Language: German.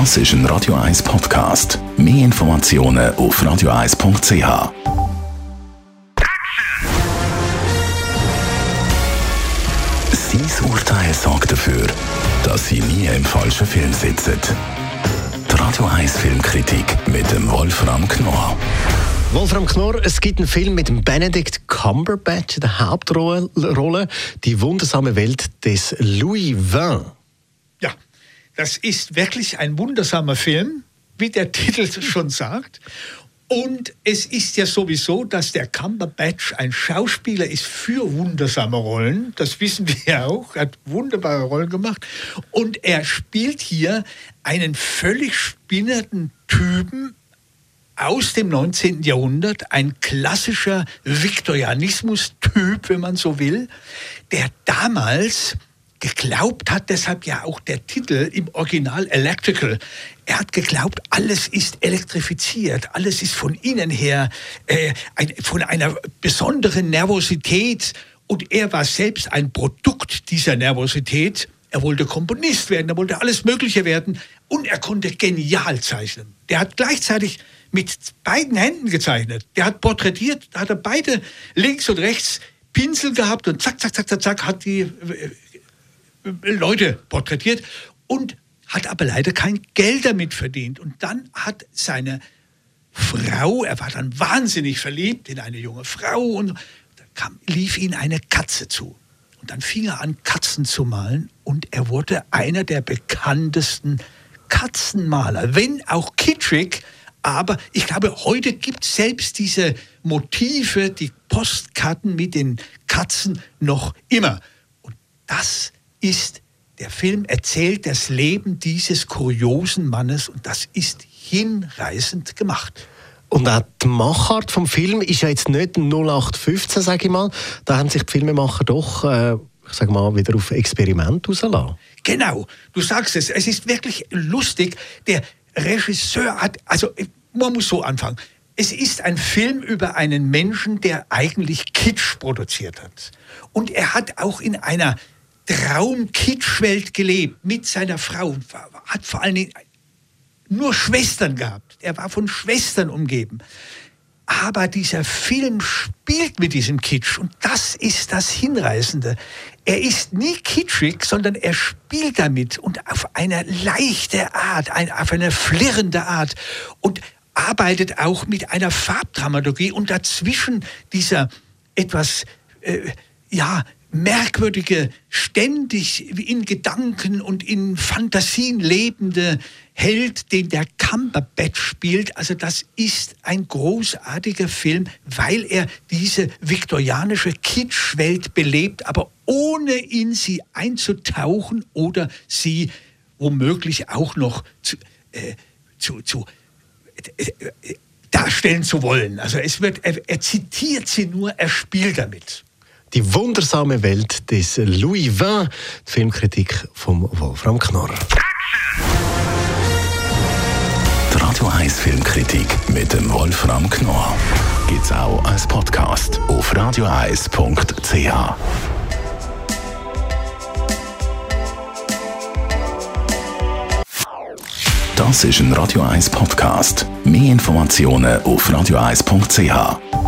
Das ist ein Radio 1 Podcast. Mehr Informationen auf radio1.ch. Sein Urteil sorgt dafür, dass Sie nie im falschen Film sitzen. Die Radio 1 Filmkritik mit dem Wolfram Knorr. Wolfram Knorr, es gibt einen Film mit Benedict Cumberbatch in der Hauptrolle, die wundersame Welt des Louis XX. Das ist wirklich ein wundersamer Film, wie der Titel schon sagt. Und es ist ja sowieso, dass der Cumberbatch ein Schauspieler ist für wundersame Rollen. Das wissen wir auch. Er hat wunderbare Rollen gemacht. Und er spielt hier einen völlig spinnerten Typen aus dem 19. Jahrhundert, ein klassischer Viktorianismus-Typ, wenn man so will, der damals geglaubt hat, deshalb ja auch der Titel im Original Electrical. Er hat geglaubt, alles ist elektrifiziert, alles ist von innen her äh, ein, von einer besonderen Nervosität und er war selbst ein Produkt dieser Nervosität. Er wollte Komponist werden, er wollte alles Mögliche werden und er konnte genial zeichnen. Der hat gleichzeitig mit beiden Händen gezeichnet. Der hat porträtiert, da hat er beide links und rechts Pinsel gehabt und zack, zack, zack, zack, zack, hat die äh, Leute porträtiert und hat aber leider kein Geld damit verdient. Und dann hat seine Frau, er war dann wahnsinnig verliebt in eine junge Frau und da kam, lief ihm eine Katze zu. Und dann fing er an, Katzen zu malen und er wurde einer der bekanntesten Katzenmaler, wenn auch kitschig. Aber ich glaube, heute gibt selbst diese Motive, die Postkarten mit den Katzen noch immer. Und das ist, der Film erzählt das Leben dieses kuriosen Mannes und das ist hinreißend gemacht. Und auch die Machart vom Film ist ja jetzt nicht 0815, sage ich mal. Da haben sich die Filmemacher doch, äh, ich sage mal, wieder auf Experiment rausgelassen. Genau, du sagst es. Es ist wirklich lustig. Der Regisseur hat, also man muss so anfangen. Es ist ein Film über einen Menschen, der eigentlich Kitsch produziert hat. Und er hat auch in einer Traum-Kitschwelt gelebt mit seiner Frau. Hat vor allen Dingen nur Schwestern gehabt. Er war von Schwestern umgeben. Aber dieser Film spielt mit diesem Kitsch und das ist das Hinreißende. Er ist nie kitschig, sondern er spielt damit und auf eine leichte Art, auf eine flirrende Art und arbeitet auch mit einer Farbdramaturgie und dazwischen dieser etwas, äh, ja, merkwürdige, ständig in Gedanken und in Fantasien lebende Held, den der Cumberbatch spielt. Also das ist ein großartiger Film, weil er diese viktorianische Kitschwelt belebt, aber ohne in sie einzutauchen oder sie womöglich auch noch zu, äh, zu, zu äh, äh, darstellen zu wollen. Also es wird, er, er zitiert sie nur, er spielt damit. Die wundersame Welt des Louis XX, die Filmkritik von Wolfram Knorr. Die Radio 1 Filmkritik mit dem Wolfram Knorr gibt es auch als Podcast auf radioeis.ch. Das ist ein Radio 1 Podcast. Mehr Informationen auf radioeis.ch.